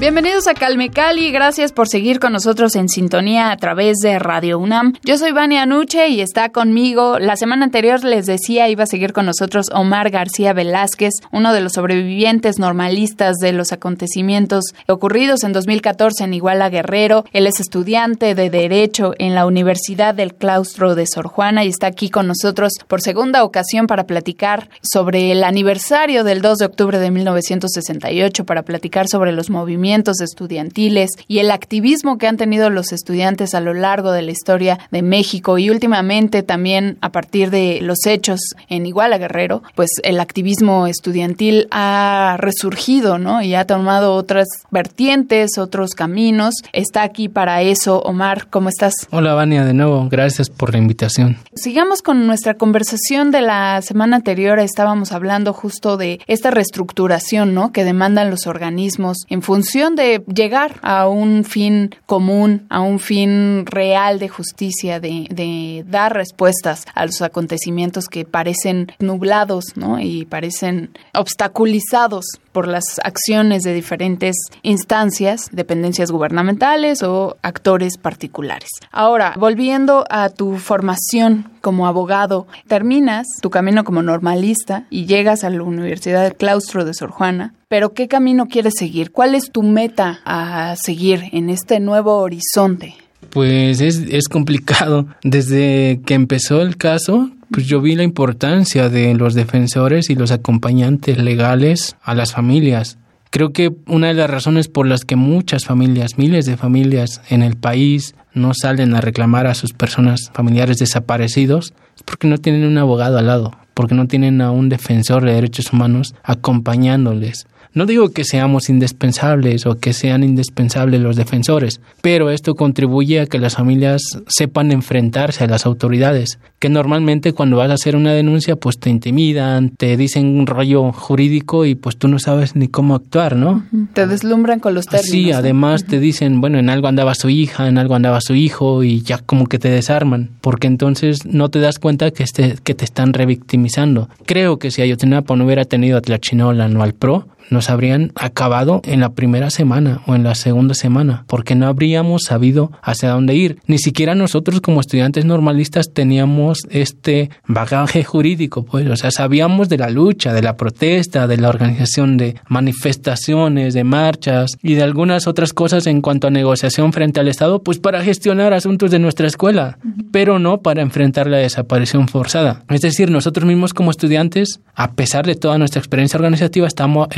Bienvenidos a Calme Cali, gracias por seguir con nosotros en sintonía a través de Radio UNAM. Yo soy Vania Nuche y está conmigo. La semana anterior les decía iba a seguir con nosotros Omar García Velázquez, uno de los sobrevivientes normalistas de los acontecimientos ocurridos en 2014 en Iguala Guerrero. Él es estudiante de Derecho en la Universidad del Claustro de Sor Juana y está aquí con nosotros por segunda ocasión para platicar sobre el aniversario del 2 de octubre de 1968, para platicar sobre los movimientos estudiantiles y el activismo que han tenido los estudiantes a lo largo de la historia de México y últimamente también a partir de los hechos en Iguala Guerrero, pues el activismo estudiantil ha resurgido, ¿no? Y ha tomado otras vertientes, otros caminos. Está aquí para eso, Omar, ¿cómo estás? Hola, Vania, de nuevo, gracias por la invitación. Sigamos con nuestra conversación de la semana anterior. Estábamos hablando justo de esta reestructuración, ¿no? Que demandan los organismos en función de llegar a un fin común, a un fin real de justicia, de, de dar respuestas a los acontecimientos que parecen nublados ¿no? y parecen obstaculizados por las acciones de diferentes instancias, dependencias gubernamentales o actores particulares. Ahora, volviendo a tu formación como abogado, terminas tu camino como normalista y llegas a la Universidad del Claustro de Sor Juana, pero ¿qué camino quieres seguir? ¿Cuál es tu meta a seguir en este nuevo horizonte? Pues es, es complicado. Desde que empezó el caso, pues yo vi la importancia de los defensores y los acompañantes legales a las familias. Creo que una de las razones por las que muchas familias, miles de familias en el país no salen a reclamar a sus personas familiares desaparecidos es porque no tienen un abogado al lado, porque no tienen a un defensor de derechos humanos acompañándoles. No digo que seamos indispensables o que sean indispensables los defensores, pero esto contribuye a que las familias sepan enfrentarse a las autoridades, que normalmente cuando vas a hacer una denuncia pues te intimidan, te dicen un rollo jurídico y pues tú no sabes ni cómo actuar, ¿no? Te deslumbran con los términos. Sí, además te dicen, bueno, en algo andaba su hija, en algo andaba su hijo y ya como que te desarman, porque entonces no te das cuenta que, este, que te están revictimizando. Creo que si Ayotzinapa no hubiera tenido a Tlachinola no al PRO, nos habrían acabado en la primera semana o en la segunda semana, porque no habríamos sabido hacia dónde ir. Ni siquiera nosotros como estudiantes normalistas teníamos este bagaje jurídico, pues, o sea, sabíamos de la lucha, de la protesta, de la organización de manifestaciones, de marchas y de algunas otras cosas en cuanto a negociación frente al Estado, pues para gestionar asuntos de nuestra escuela, pero no para enfrentar la desaparición forzada. Es decir, nosotros mismos como estudiantes, a pesar de toda nuestra experiencia organizativa, estamos,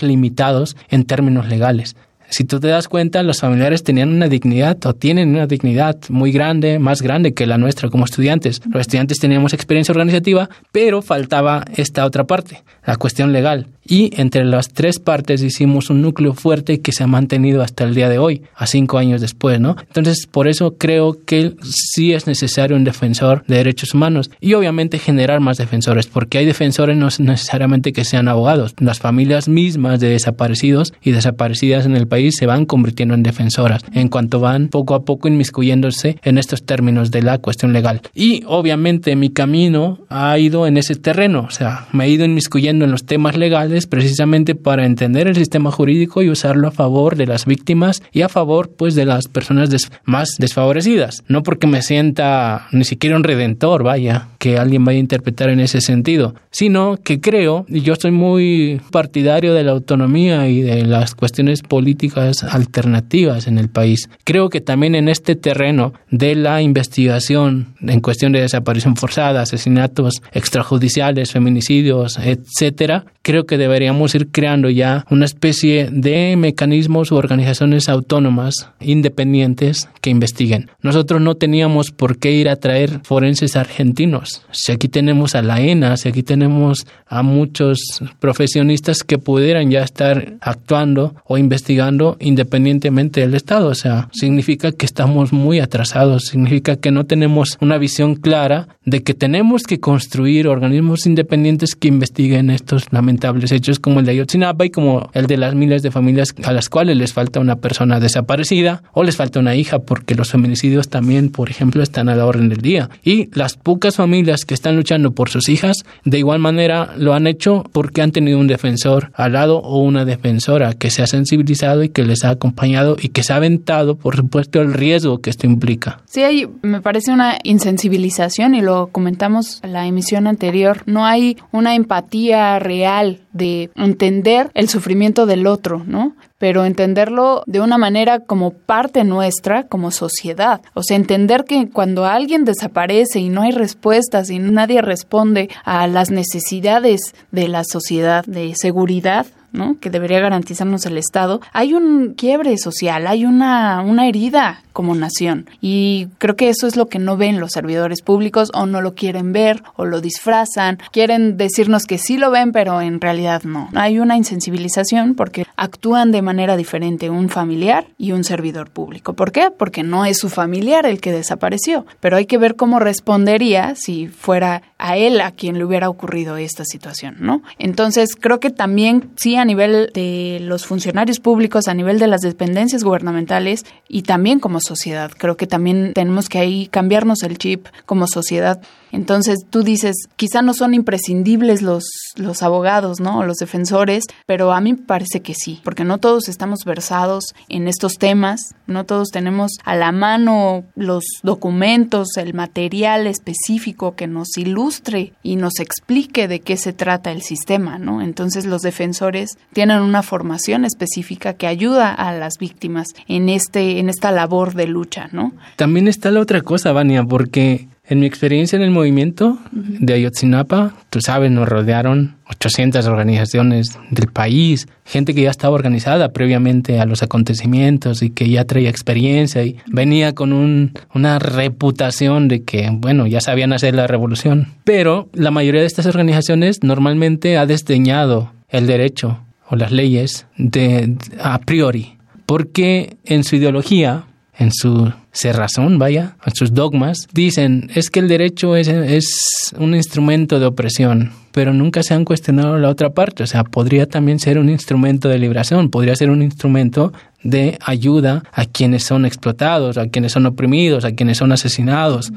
limitados en términos legales. Si tú te das cuenta, los familiares tenían una dignidad o tienen una dignidad muy grande, más grande que la nuestra como estudiantes. Los estudiantes teníamos experiencia organizativa, pero faltaba esta otra parte, la cuestión legal y entre las tres partes hicimos un núcleo fuerte que se ha mantenido hasta el día de hoy, a cinco años después, ¿no? Entonces, por eso creo que sí es necesario un defensor de derechos humanos y obviamente generar más defensores, porque hay defensores no necesariamente que sean abogados. Las familias mismas de desaparecidos y desaparecidas en el país se van convirtiendo en defensoras en cuanto van poco a poco inmiscuyéndose en estos términos de la cuestión legal. Y obviamente mi camino ha ido en ese terreno, o sea, me he ido inmiscuyendo en los temas legales precisamente para entender el sistema jurídico y usarlo a favor de las víctimas y a favor pues de las personas más desfavorecidas. No porque me sienta ni siquiera un redentor, vaya, que alguien vaya a interpretar en ese sentido, sino que creo, y yo soy muy partidario de la autonomía y de las cuestiones políticas alternativas en el país. Creo que también en este terreno de la investigación en cuestión de desaparición forzada, asesinatos extrajudiciales, feminicidios, etcétera, creo que deberíamos ir creando ya una especie de mecanismos u organizaciones autónomas independientes que investiguen. Nosotros no teníamos por qué ir a traer forenses argentinos. Si aquí tenemos a la ENA, si aquí tenemos a muchos profesionistas que pudieran ya estar actuando o investigando independientemente del Estado. O sea, significa que estamos muy atrasados, significa que no tenemos una visión clara de que tenemos que construir organismos independientes que investiguen estos lamentables hechos como el de Ayotzinapa y como el de las miles de familias a las cuales les falta una persona desaparecida o les falta una hija porque los feminicidios también, por ejemplo, están a la orden del día. Y las pocas familias que están luchando por sus hijas, de igual manera lo han hecho porque han tenido un defensor al lado o una defensora que se ha sensibilizado y que les ha acompañado y que se ha aventado, por supuesto, el riesgo que esto implica. Sí, hay, me parece una insensibilización y lo comentamos en la emisión anterior. No hay una empatía real de entender el sufrimiento del otro, ¿no? Pero entenderlo de una manera como parte nuestra, como sociedad. O sea, entender que cuando alguien desaparece y no hay respuestas y nadie responde a las necesidades de la sociedad de seguridad, ¿no? que debería garantizarnos el Estado, hay un quiebre social, hay una, una herida como nación. Y creo que eso es lo que no ven los servidores públicos o no lo quieren ver o lo disfrazan. Quieren decirnos que sí lo ven, pero en realidad no. Hay una insensibilización porque actúan de manera diferente un familiar y un servidor público. ¿Por qué? Porque no es su familiar el que desapareció, pero hay que ver cómo respondería si fuera a él a quien le hubiera ocurrido esta situación, ¿no? Entonces, creo que también sí a nivel de los funcionarios públicos, a nivel de las dependencias gubernamentales y también como sociedad. Creo que también tenemos que ahí cambiarnos el chip como sociedad entonces tú dices, quizá no son imprescindibles los, los abogados, ¿no? Los defensores, pero a mí me parece que sí, porque no todos estamos versados en estos temas, no todos tenemos a la mano los documentos, el material específico que nos ilustre y nos explique de qué se trata el sistema, ¿no? Entonces los defensores tienen una formación específica que ayuda a las víctimas en este en esta labor de lucha, ¿no? También está la otra cosa, Vania, porque en mi experiencia en el movimiento de Ayotzinapa, tú sabes, nos rodearon 800 organizaciones del país, gente que ya estaba organizada previamente a los acontecimientos y que ya traía experiencia y venía con un, una reputación de que, bueno, ya sabían hacer la revolución. Pero la mayoría de estas organizaciones normalmente ha desdeñado el derecho o las leyes de, a priori, porque en su ideología en su cerrazón, vaya, en sus dogmas, dicen es que el derecho es, es un instrumento de opresión, pero nunca se han cuestionado la otra parte, o sea, podría también ser un instrumento de liberación, podría ser un instrumento de ayuda a quienes son explotados, a quienes son oprimidos, a quienes son asesinados.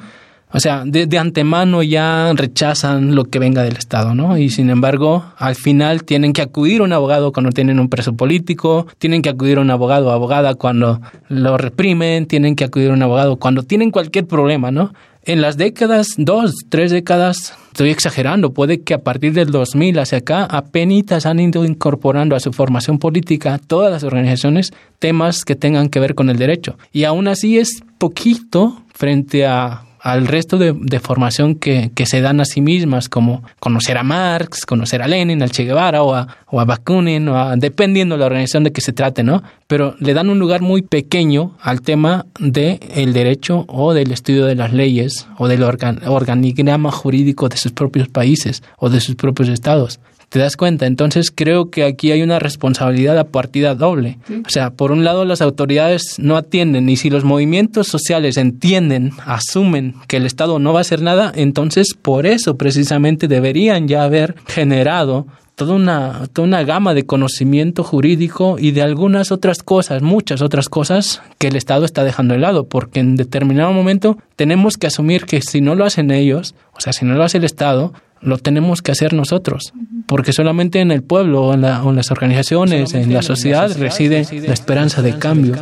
O sea, de, antemano ya rechazan lo que venga del Estado, ¿no? Y sin embargo, al final tienen que acudir a un abogado cuando tienen un preso político, tienen que acudir a un abogado o abogada cuando lo reprimen, tienen que acudir a un abogado cuando tienen cualquier problema, ¿no? En las décadas, dos, tres décadas, estoy exagerando, puede que a partir del 2000 hacia acá apenas han ido incorporando a su formación política todas las organizaciones temas que tengan que ver con el derecho. Y aún así es poquito frente a al resto de, formación que, se dan a sí mismas, como conocer a Marx, conocer a Lenin, al Che Guevara o a, o a Bakunin, o dependiendo de la organización de que se trate, ¿no? Pero le dan un lugar muy pequeño al tema del el derecho o del estudio de las leyes o del organigrama jurídico de sus propios países o de sus propios estados. ¿Te das cuenta? Entonces creo que aquí hay una responsabilidad a partida doble. O sea, por un lado las autoridades no atienden y si los movimientos sociales entienden, asumen que el Estado no va a hacer nada, entonces por eso precisamente deberían ya haber generado toda una, toda una gama de conocimiento jurídico y de algunas otras cosas, muchas otras cosas que el Estado está dejando de lado, porque en determinado momento tenemos que asumir que si no lo hacen ellos, o sea, si no lo hace el Estado, lo tenemos que hacer nosotros, porque solamente en el pueblo o en, las organizaciones, en la, sociedad, reside, la esperanza de cambio.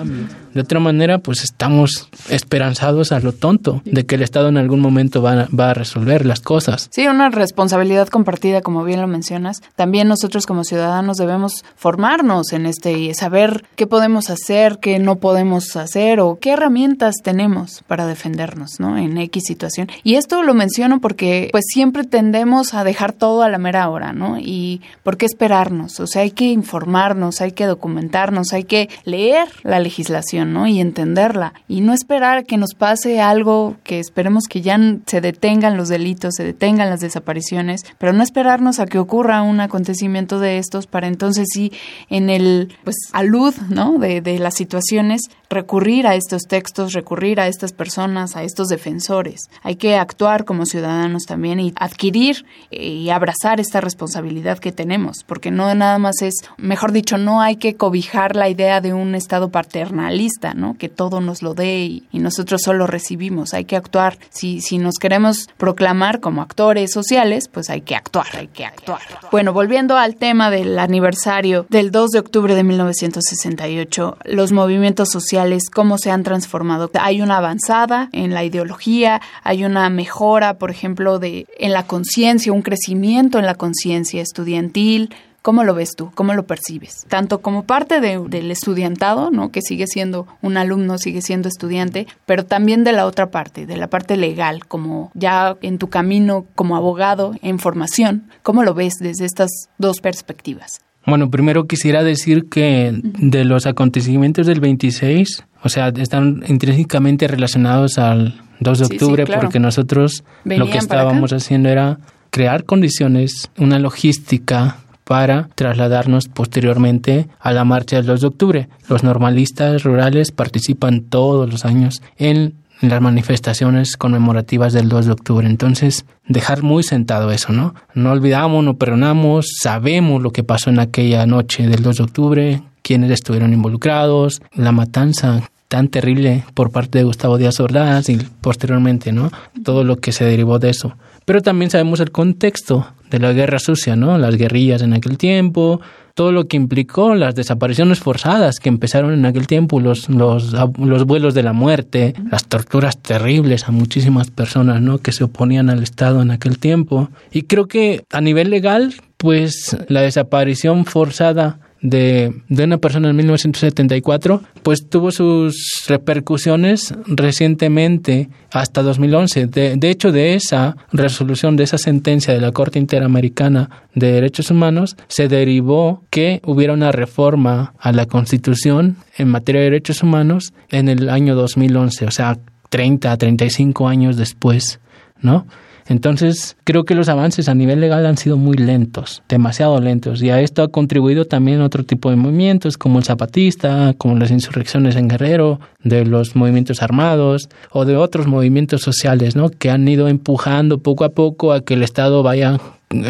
De otra manera, pues estamos esperanzados a lo tonto de que el Estado en algún momento va, va a resolver las cosas. Sí, una responsabilidad compartida, como bien lo mencionas. También nosotros como ciudadanos debemos formarnos en este y saber qué podemos hacer, qué no podemos hacer o qué herramientas tenemos para defendernos, ¿no? En X situación. Y esto lo menciono porque pues siempre tendemos a dejar todo a la mera hora, ¿no? Y ¿por qué esperarnos? O sea, hay que informarnos, hay que documentarnos, hay que leer la legislación ¿no? Y entenderla y no esperar que nos pase algo que esperemos que ya se detengan los delitos, se detengan las desapariciones, pero no esperarnos a que ocurra un acontecimiento de estos para entonces sí en el pues alud, ¿no? De, de las situaciones recurrir a estos textos, recurrir a estas personas, a estos defensores. Hay que actuar como ciudadanos también y adquirir y abrazar esta responsabilidad que tenemos, porque no nada más es, mejor dicho, no hay que cobijar la idea de un Estado paternalista, ¿no? Que todo nos lo dé y, nosotros solo recibimos. Hay que actuar. Si, si nos queremos proclamar como actores sociales, pues hay que actuar, hay que actuar. Bueno, volviendo al tema del aniversario del 2 de octubre de 1968, los movimientos sociales, cómo se han transformado. Hay una avanzada en la ideología, hay una mejora, por ejemplo, de en la conciencia, un crecimiento en la conciencia estudiantil, ¿Cómo lo ves tú? ¿Cómo lo percibes? Tanto como parte del estudiantado, ¿no? Que sigue siendo un alumno, sigue siendo estudiante, pero también de la otra parte, de la parte legal, como ya en tu camino como abogado en formación. ¿Cómo lo ves desde estas dos perspectivas? Bueno, primero quisiera decir que de los acontecimientos del 26, o sea, están intrínsecamente relacionados al 2 de octubre, porque nosotros lo que estábamos haciendo era crear condiciones, una logística para trasladarnos posteriormente a la marcha del 2 de octubre. Los normalistas rurales participan todos los años en las manifestaciones conmemorativas del 2 de octubre. Entonces, dejar muy sentado eso, ¿no? No olvidamos, no perdonamos, sabemos lo que pasó en aquella noche del 2 de octubre, quiénes estuvieron involucrados, la matanza tan terrible por parte de Gustavo Díaz Ordaz y posteriormente, ¿no? Todo lo que se derivó de eso. Pero también sabemos el contexto de la guerra sucia, ¿no? Las guerrillas en aquel tiempo, todo lo que implicó las desapariciones forzadas que empezaron en aquel tiempo, los, los, los vuelos de la muerte, las torturas terribles a muchísimas personas, ¿no? Que se oponían al Estado en aquel tiempo. Y creo que a nivel legal, pues la desaparición forzada de, de, una persona en 1974, pues tuvo sus repercusiones recientemente hasta 2011. De, de hecho, de esa resolución, de esa sentencia de la Corte Interamericana de Derechos Humanos, se derivó que hubiera una reforma a la Constitución en materia de derechos humanos en el año 2011, o sea, 30 a 35 años después, ¿no? Entonces, creo que los avances a nivel legal han sido muy lentos, demasiado lentos, y a esto ha contribuido también otro tipo de movimientos, como el zapatista, como las insurrecciones en Guerrero, de los movimientos armados o de otros movimientos sociales, ¿no? Que han ido empujando poco a poco a que el Estado vaya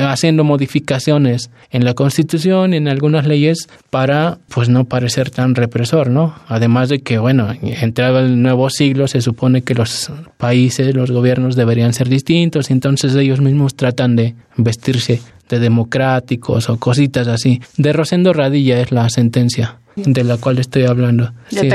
haciendo modificaciones en la Constitución en algunas leyes para pues no parecer tan represor, ¿no? Además de que, bueno, entrado el nuevo siglo se supone que los países, los gobiernos deberían ser distintos entonces ellos mismos tratan de vestirse de democráticos o cositas así. De Rosendo Radilla es la sentencia de la cual estoy hablando. sí,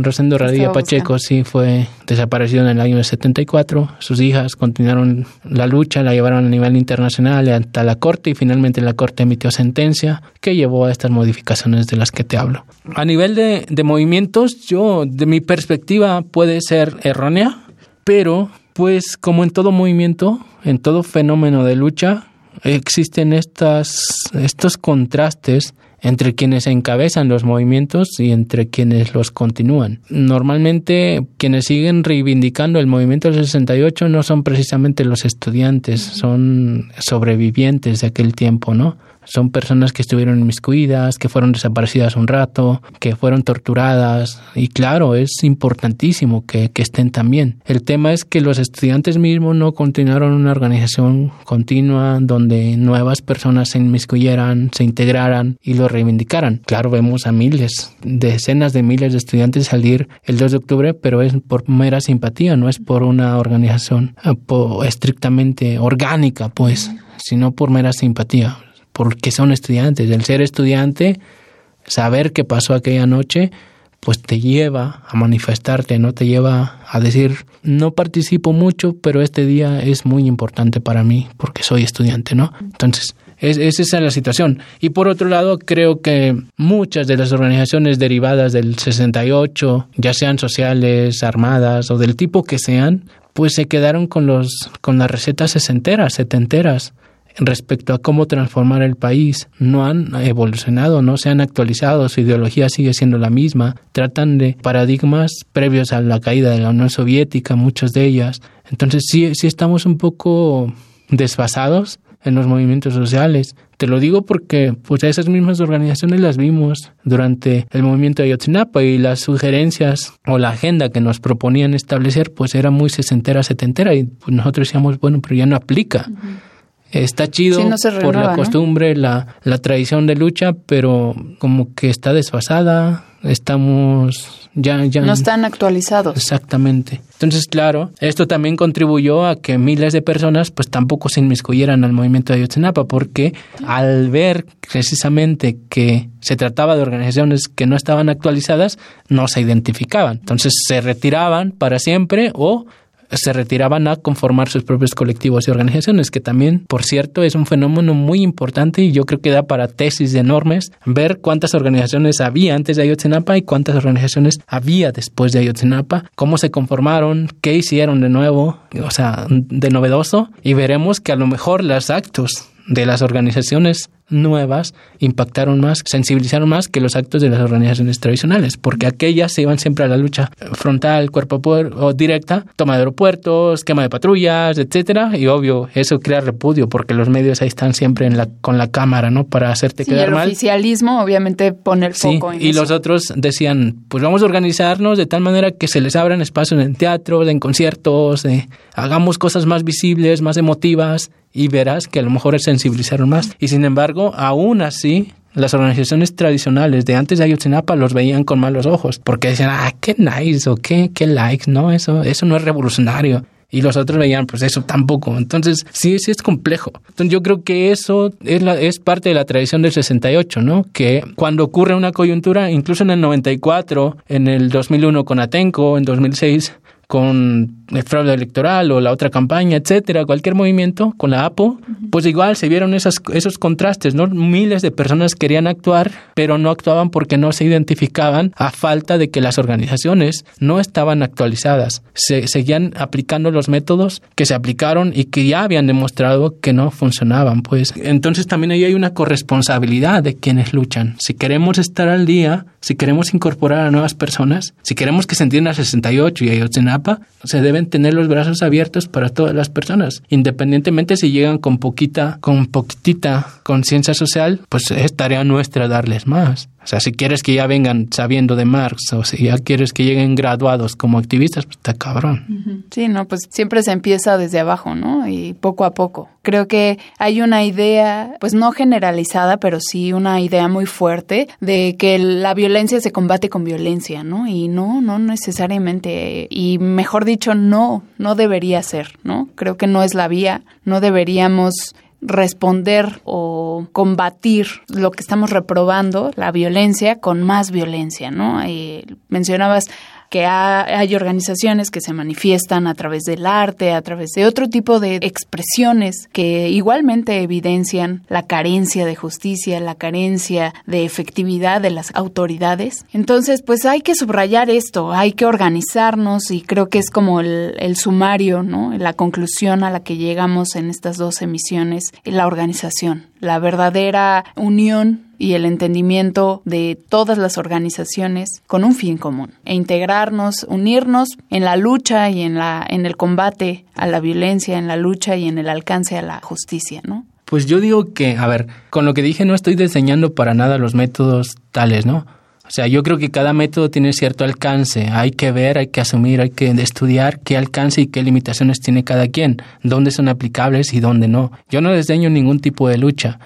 Rosendo Radilla Pacheco sí fue desaparecido en el año 74. Sus hijas continuaron la lucha, la llevaron a nivel internacional hasta la corte y finalmente la corte emitió sentencia que llevó a estas modificaciones de las que te hablo. A nivel de, de movimientos, yo, de mi perspectiva, puede ser errónea, pero pues como en todo movimiento, en todo fenómeno de lucha, existen estas, estos contrastes entre quienes encabezan los movimientos y entre quienes los continúan. Normalmente quienes siguen reivindicando el movimiento del 68 no son precisamente los estudiantes, son sobrevivientes de aquel tiempo, ¿no? Son personas que estuvieron inmiscuidas, que fueron desaparecidas un rato, que fueron torturadas y claro, es importantísimo que, que estén también. El tema es que los estudiantes mismos no continuaron una organización continua donde nuevas personas se inmiscuyeran, se integraran y lo reivindicaran. Claro, vemos a miles, decenas de miles de estudiantes salir el 2 de octubre, pero es por mera simpatía, no es por una organización eh, estrictamente orgánica, pues, sino por mera simpatía porque son estudiantes. El ser estudiante, saber qué pasó aquella noche, pues te lleva a manifestarte, no te lleva a decir, no participo mucho, pero este día es muy importante para mí porque soy estudiante, ¿no? Entonces, es, esa es la situación. Y por otro lado, creo que muchas de las organizaciones derivadas del 68, ya sean sociales, armadas o del tipo que sean, pues se quedaron con los con las recetas sesenteras, setenteras respecto a cómo transformar el país. No han evolucionado, no se han actualizado, su ideología sigue siendo la misma. Tratan de paradigmas previos a la caída de la Unión Soviética, muchos de ellas. Entonces sí, sí estamos un poco desfasados en los movimientos sociales. Te lo digo porque pues esas mismas organizaciones las vimos durante el movimiento de Ayotzinapa y las sugerencias o la agenda que nos proponían establecer pues era muy sesentera, setentera y pues, nosotros decíamos, bueno, pero ya no aplica. Está chido por la costumbre, la, la tradición de lucha, pero como que está desfasada, estamos ya, ya no están actualizados. Exactamente. Entonces, claro, esto también contribuyó a que miles de personas pues tampoco se inmiscuyeran al movimiento de Ayotzinapa porque al ver precisamente que se trataba de organizaciones que no estaban actualizadas, no se identificaban. Entonces, se retiraban para siempre o se retiraban a conformar sus propios colectivos y organizaciones, que también, por cierto, es un fenómeno muy importante y yo creo que da para tesis enormes ver cuántas organizaciones había antes de Ayotzinapa y cuántas organizaciones había después de Ayotzinapa, cómo se conformaron, qué hicieron de nuevo, o sea, de novedoso, y veremos que a lo mejor los actos de las organizaciones nuevas impactaron más, sensibilizaron más que los actos de las organizaciones tradicionales, porque aquellas se iban siempre a la lucha frontal, cuerpo o directa, toma de aeropuertos, quema de patrullas, etcétera, y obvio, eso crea repudio porque los medios ahí están siempre en la, con la cámara, ¿no? Para hacerte quedar mal. El oficialismo obviamente pone el foco en Y los otros decían, pues vamos a organizarnos de tal manera que se les abran espacios en teatros, en conciertos, hagamos cosas más visibles, más emotivas y verás que a lo mejor sensibilizaron más. Y sin embargo, aún así, las organizaciones tradicionales de antes de Ayotzinapa los veían con malos ojos, porque decían, ah, qué nice o qué, qué likes, no, eso, eso no es revolucionario. Y los otros veían, pues eso tampoco. Entonces, sí, sí es complejo. Entonces, yo creo que eso es, la, es parte de la tradición del 68, ¿no? Que cuando ocurre una coyuntura, incluso en el 94, en el 2001 con Atenco, en 2006, con el fraude electoral o la otra campaña, etcétera, cualquier movimiento con la APO, pues igual se vieron esas, esos contrastes, ¿no? Miles de personas querían actuar, pero no actuaban porque no se identificaban a falta de que las organizaciones no estaban actualizadas. Se seguían aplicando los métodos que se aplicaron y que ya habían demostrado que no funcionaban, pues. Entonces también ahí hay una corresponsabilidad de quienes luchan. Si queremos estar al día, si queremos incorporar a nuevas personas, si queremos que se entienda 68 y Ayotzinapa, se tener los brazos abiertos para todas las personas, independientemente si llegan con poquita, con poquitita conciencia social, pues es tarea nuestra darles más. O sea, si quieres que ya vengan sabiendo de Marx o si ya quieres que lleguen graduados como activistas, pues está cabrón. Sí, no, pues siempre se empieza desde abajo, ¿no? Y poco a poco. Creo que hay una idea, pues no generalizada, pero sí una idea muy fuerte de que la violencia se combate con violencia, ¿no? Y no, no necesariamente. Y mejor dicho, no, no debería ser, ¿no? Creo que no es la vía, no deberíamos responder o combatir lo que estamos reprobando, la violencia, con más violencia, ¿no? Y mencionabas que hay organizaciones que se manifiestan a través del arte, a través de otro tipo de expresiones que igualmente evidencian la carencia de justicia, la carencia de efectividad de las autoridades. Entonces, pues hay que subrayar esto, hay que organizarnos y creo que es como el, el sumario, ¿no? La conclusión a la que llegamos en estas dos emisiones, la organización, la verdadera unión y el entendimiento de todas las organizaciones con un fin común e integrarnos, unirnos en la lucha y en la en el combate a la violencia, en la lucha y en el alcance a la justicia, ¿no? Pues yo digo que, a ver, con lo que dije no estoy diseñando para nada los métodos tales, ¿no? O sea, yo creo que cada método tiene cierto alcance. Hay que ver, hay que asumir, hay que estudiar qué alcance y qué limitaciones tiene cada quien, dónde son aplicables y dónde no. Yo no diseño ningún tipo de lucha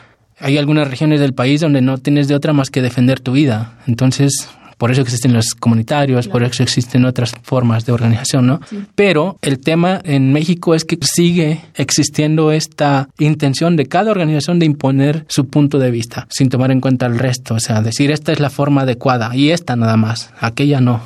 hay algunas regiones del país donde no tienes de otra más que defender tu vida. Entonces, por eso existen los comunitarios, por eso existen otras formas de organización, ¿no? Pero el tema en México es que sigue existiendo esta intención de cada organización de imponer su punto de vista, sin tomar en cuenta el resto, o sea, decir esta es la forma adecuada y esta nada más, aquella no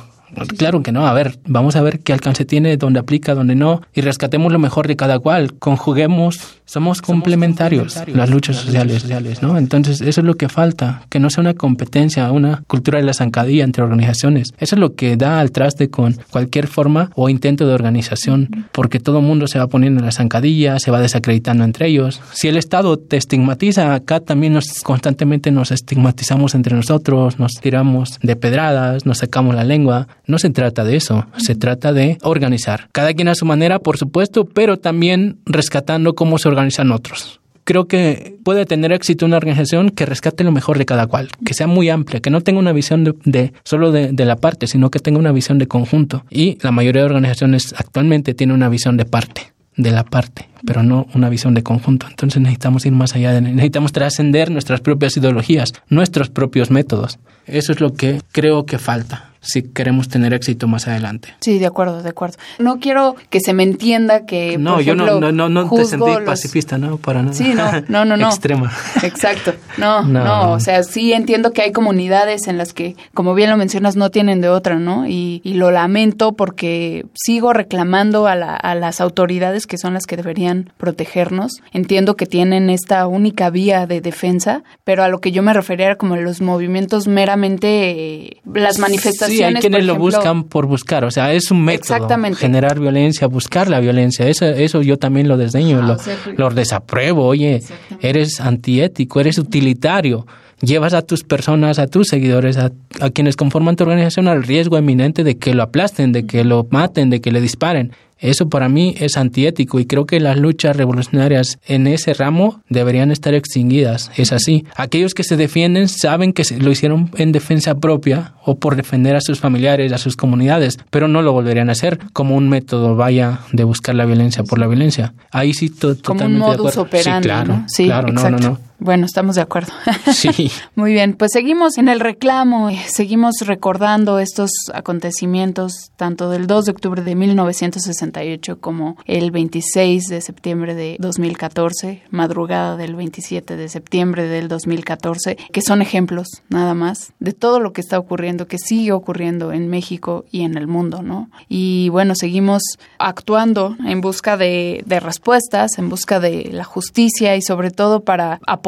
Claro que no, a ver, vamos a ver qué alcance tiene, dónde aplica, dónde no, y rescatemos lo mejor de cada cual, conjuguemos, somos complementarios, las luchas sociales, sociales, ¿no? Entonces, eso es lo que falta, que no sea una competencia, una cultura de la zancadilla entre organizaciones. Eso es lo que da al traste con cualquier forma o intento de organización, porque todo el mundo se va poniendo en la zancadilla, se va desacreditando entre ellos. Si el Estado te estigmatiza, acá también nos constantemente nos estigmatizamos entre nosotros, nos tiramos de pedradas, nos sacamos la lengua. No se trata de eso, se trata de organizar. Cada quien a su manera, por supuesto, pero también rescatando cómo se organizan otros creo que puede tener éxito una organización que rescate lo mejor de cada cual, que sea muy amplia, que no tenga una visión de, solo de, de, la parte, sino que tenga una visión de conjunto. Y la mayoría de organizaciones actualmente tiene una visión de parte de la parte, pero no una visión de conjunto. Entonces necesitamos ir más allá, necesitamos trascender nuestras propias ideologías, nuestros propios métodos. Eso es lo que creo que falta si queremos tener éxito más adelante. Sí, de acuerdo, de acuerdo. No quiero que se me entienda que. No, yo no, no, no, no te sentí pacifista, ¿no? Para nada. Sí, no, no, no. no. Extrema. Exacto. No, no, no, O sea, sí entiendo que hay comunidades en las que, como bien lo mencionas, no tienen de otra, ¿no? Y, y lo lamento porque sigo reclamando a, la, a las autoridades que son las que deberían protegernos. Entiendo que tienen esta única vía de defensa, pero a lo que yo me refería era como los movimientos meramente, eh, las manifestaciones Sí, hay quienes lo buscan por buscar, o sea, es un método. Generar violencia, buscar la violencia, eso, eso yo también lo desdeño, ah, lo, desapruebo, oye, eres antiético, eres utilitario llevas a tus personas, a tus seguidores, a, a, quienes conforman tu organización al riesgo eminente de que lo aplasten, de que lo maten, de que le disparen. Eso para mí es antiético y creo que las luchas revolucionarias en ese ramo deberían estar extinguidas. Es así. Aquellos que se defienden saben que lo hicieron en defensa propia o por defender a sus familiares, a sus comunidades, pero no lo volverían a hacer como un método vaya de buscar la violencia por la violencia. Ahí sí totalmente de acuerdo. sí, claro, Sí, claro, no, no, no. Bueno, estamos de acuerdo. Sí. Muy bien, pues seguimos en el reclamo, seguimos recordando estos acontecimientos, tanto del 2 de octubre de 1968 como el 26 de septiembre de 2014, madrugada del 27 de septiembre del 2014, que son ejemplos nada más de todo lo que está ocurriendo, que sigue ocurriendo en México y en el mundo, ¿no? Y bueno, seguimos actuando en busca de, de respuestas, en busca de la justicia y sobre todo para apoyar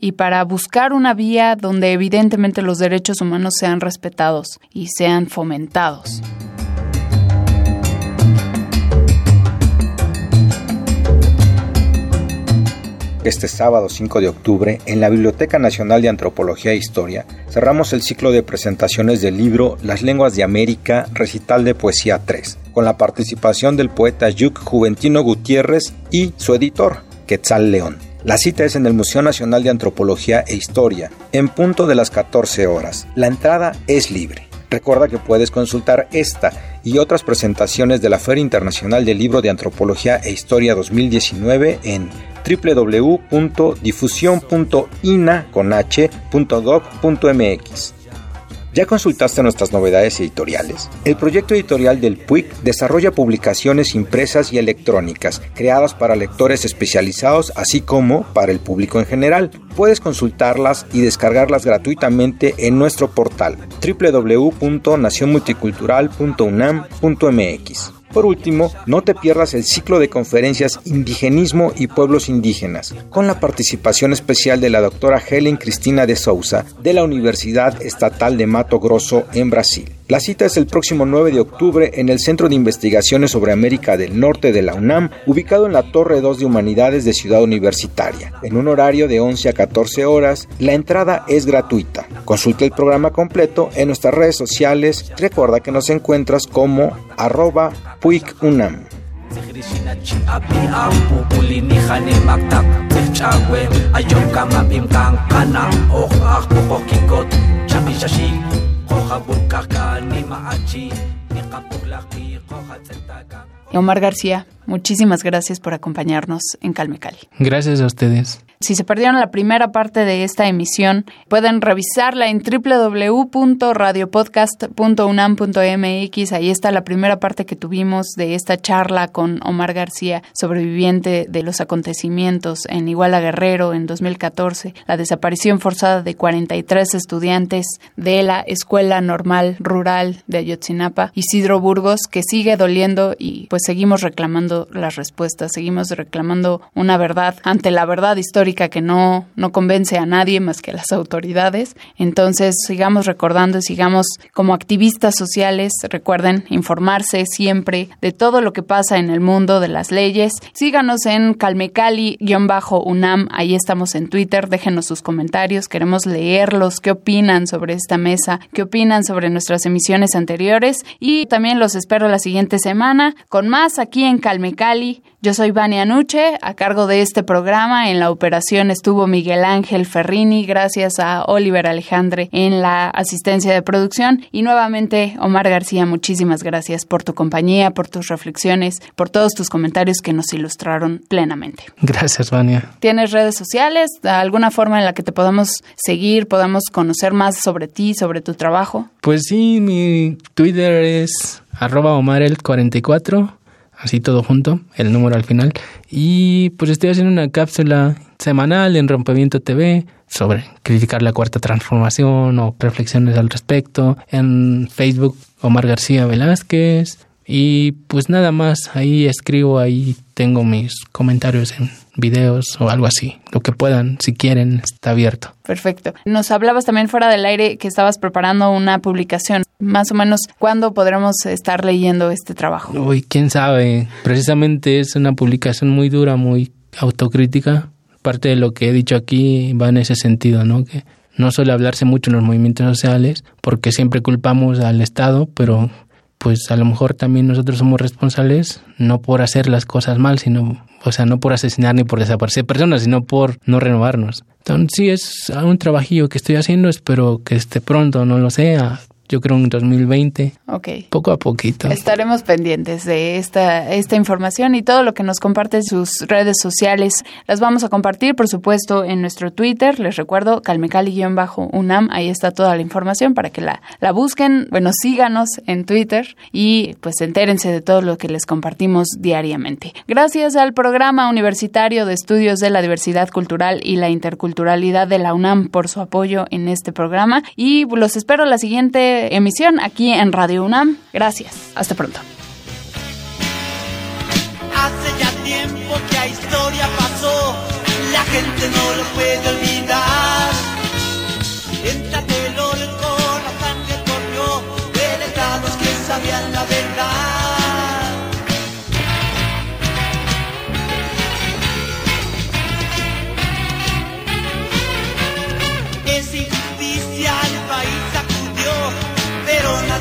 y para buscar una vía donde evidentemente los derechos humanos sean respetados y sean fomentados. Este sábado 5 de octubre, en la Biblioteca Nacional de Antropología e Historia, cerramos el ciclo de presentaciones del libro Las Lenguas de América, recital de poesía 3, con la participación del poeta Yuc Juventino Gutiérrez y su editor, Quetzal León. La cita es en el Museo Nacional de Antropología e Historia, en punto de las 14 horas. La entrada es libre. Recuerda que puedes consultar esta y otras presentaciones de la Feria Internacional del Libro de Antropología e Historia 2019 en www.difusión.ina.gov.mx. ¿Ya consultaste nuestras novedades editoriales? El proyecto editorial del PUIC desarrolla publicaciones impresas y electrónicas, creadas para lectores especializados así como para el público en general. Puedes consultarlas y descargarlas gratuitamente en nuestro portal www.nacionmulticultural.unam.mx. Por último, no te pierdas el ciclo de conferencias Indigenismo y Pueblos Indígenas, con la participación especial de la doctora Helen Cristina de Souza de la Universidad Estatal de Mato Grosso en Brasil. La cita es el próximo 9 de octubre en el Centro de Investigaciones sobre América del Norte de la UNAM, ubicado en la Torre 2 de Humanidades de Ciudad Universitaria, en un horario de 11 a 14 horas. La entrada es gratuita. Consulta el programa completo en nuestras redes sociales. Recuerda que nos encuentras como arroba puicunam. Omar García, Muchísimas gracias por acompañarnos en Calme Cali. Gracias a ustedes. Si se perdieron la primera parte de esta emisión, pueden revisarla en www.radiopodcast.unam.mx. Ahí está la primera parte que tuvimos de esta charla con Omar García, sobreviviente de los acontecimientos en Iguala Guerrero en 2014, la desaparición forzada de 43 estudiantes de la Escuela Normal Rural de Ayotzinapa, Isidro Burgos, que sigue doliendo y pues seguimos reclamando las respuestas, seguimos reclamando una verdad ante la verdad histórica que no, no convence a nadie más que a las autoridades. Entonces, sigamos recordando y sigamos como activistas sociales, recuerden informarse siempre de todo lo que pasa en el mundo de las leyes. Síganos en calmecali-unam, ahí estamos en Twitter, déjenos sus comentarios, queremos leerlos, qué opinan sobre esta mesa, qué opinan sobre nuestras emisiones anteriores y también los espero la siguiente semana con más aquí en Calmecali. Yo soy Vania Nuche, a cargo de este programa en la operación estuvo Miguel Ángel Ferrini, gracias a Oliver Alejandre en la asistencia de producción y nuevamente Omar García, muchísimas gracias por tu compañía, por tus reflexiones, por todos tus comentarios que nos ilustraron plenamente. Gracias, Vania. ¿Tienes redes sociales? ¿Alguna forma en la que te podamos seguir, podamos conocer más sobre ti, sobre tu trabajo? Pues sí, mi Twitter es arroba omarel44 así todo junto, el número al final. Y pues estoy haciendo una cápsula semanal en Rompimiento TV sobre criticar la cuarta transformación o reflexiones al respecto. En Facebook, Omar García Velázquez. Y pues nada más, ahí escribo, ahí tengo mis comentarios en videos o algo así. Lo que puedan, si quieren, está abierto. Perfecto. Nos hablabas también fuera del aire que estabas preparando una publicación. Más o menos, ¿cuándo podremos estar leyendo este trabajo? Uy, quién sabe. Precisamente es una publicación muy dura, muy autocrítica. Parte de lo que he dicho aquí va en ese sentido, ¿no? Que no suele hablarse mucho en los movimientos sociales porque siempre culpamos al Estado, pero pues a lo mejor también nosotros somos responsables no por hacer las cosas mal, sino, o sea, no por asesinar ni por desaparecer personas, sino por no renovarnos. Entonces sí es un trabajillo que estoy haciendo, espero que esté pronto, no lo sé, yo creo en 2020. Ok. Poco a poquito. Estaremos pendientes de esta, esta información y todo lo que nos comparte sus redes sociales. Las vamos a compartir, por supuesto, en nuestro Twitter. Les recuerdo, calmecali-unam. Ahí está toda la información para que la, la busquen. Bueno, síganos en Twitter y pues entérense de todo lo que les compartimos diariamente. Gracias al Programa Universitario de Estudios de la Diversidad Cultural y la Interculturalidad de la UNAM por su apoyo en este programa y los espero la siguiente emisión aquí en Radio UNAM. Gracias. Hasta pronto. Hace ya tiempo que la historia pasó, la gente no lo puede olvidar. Entra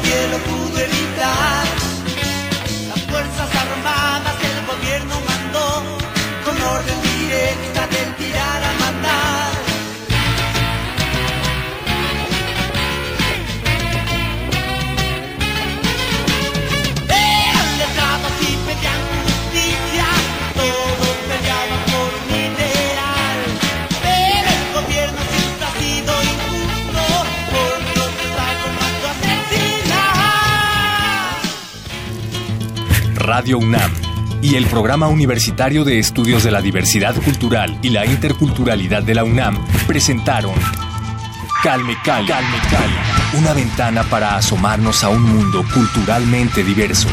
nadie lo pudo evitar. UNAM y el Programa Universitario de Estudios de la Diversidad Cultural y la Interculturalidad de la UNAM presentaron Calme Cali, Calme Cali, una ventana para asomarnos a un mundo culturalmente diverso.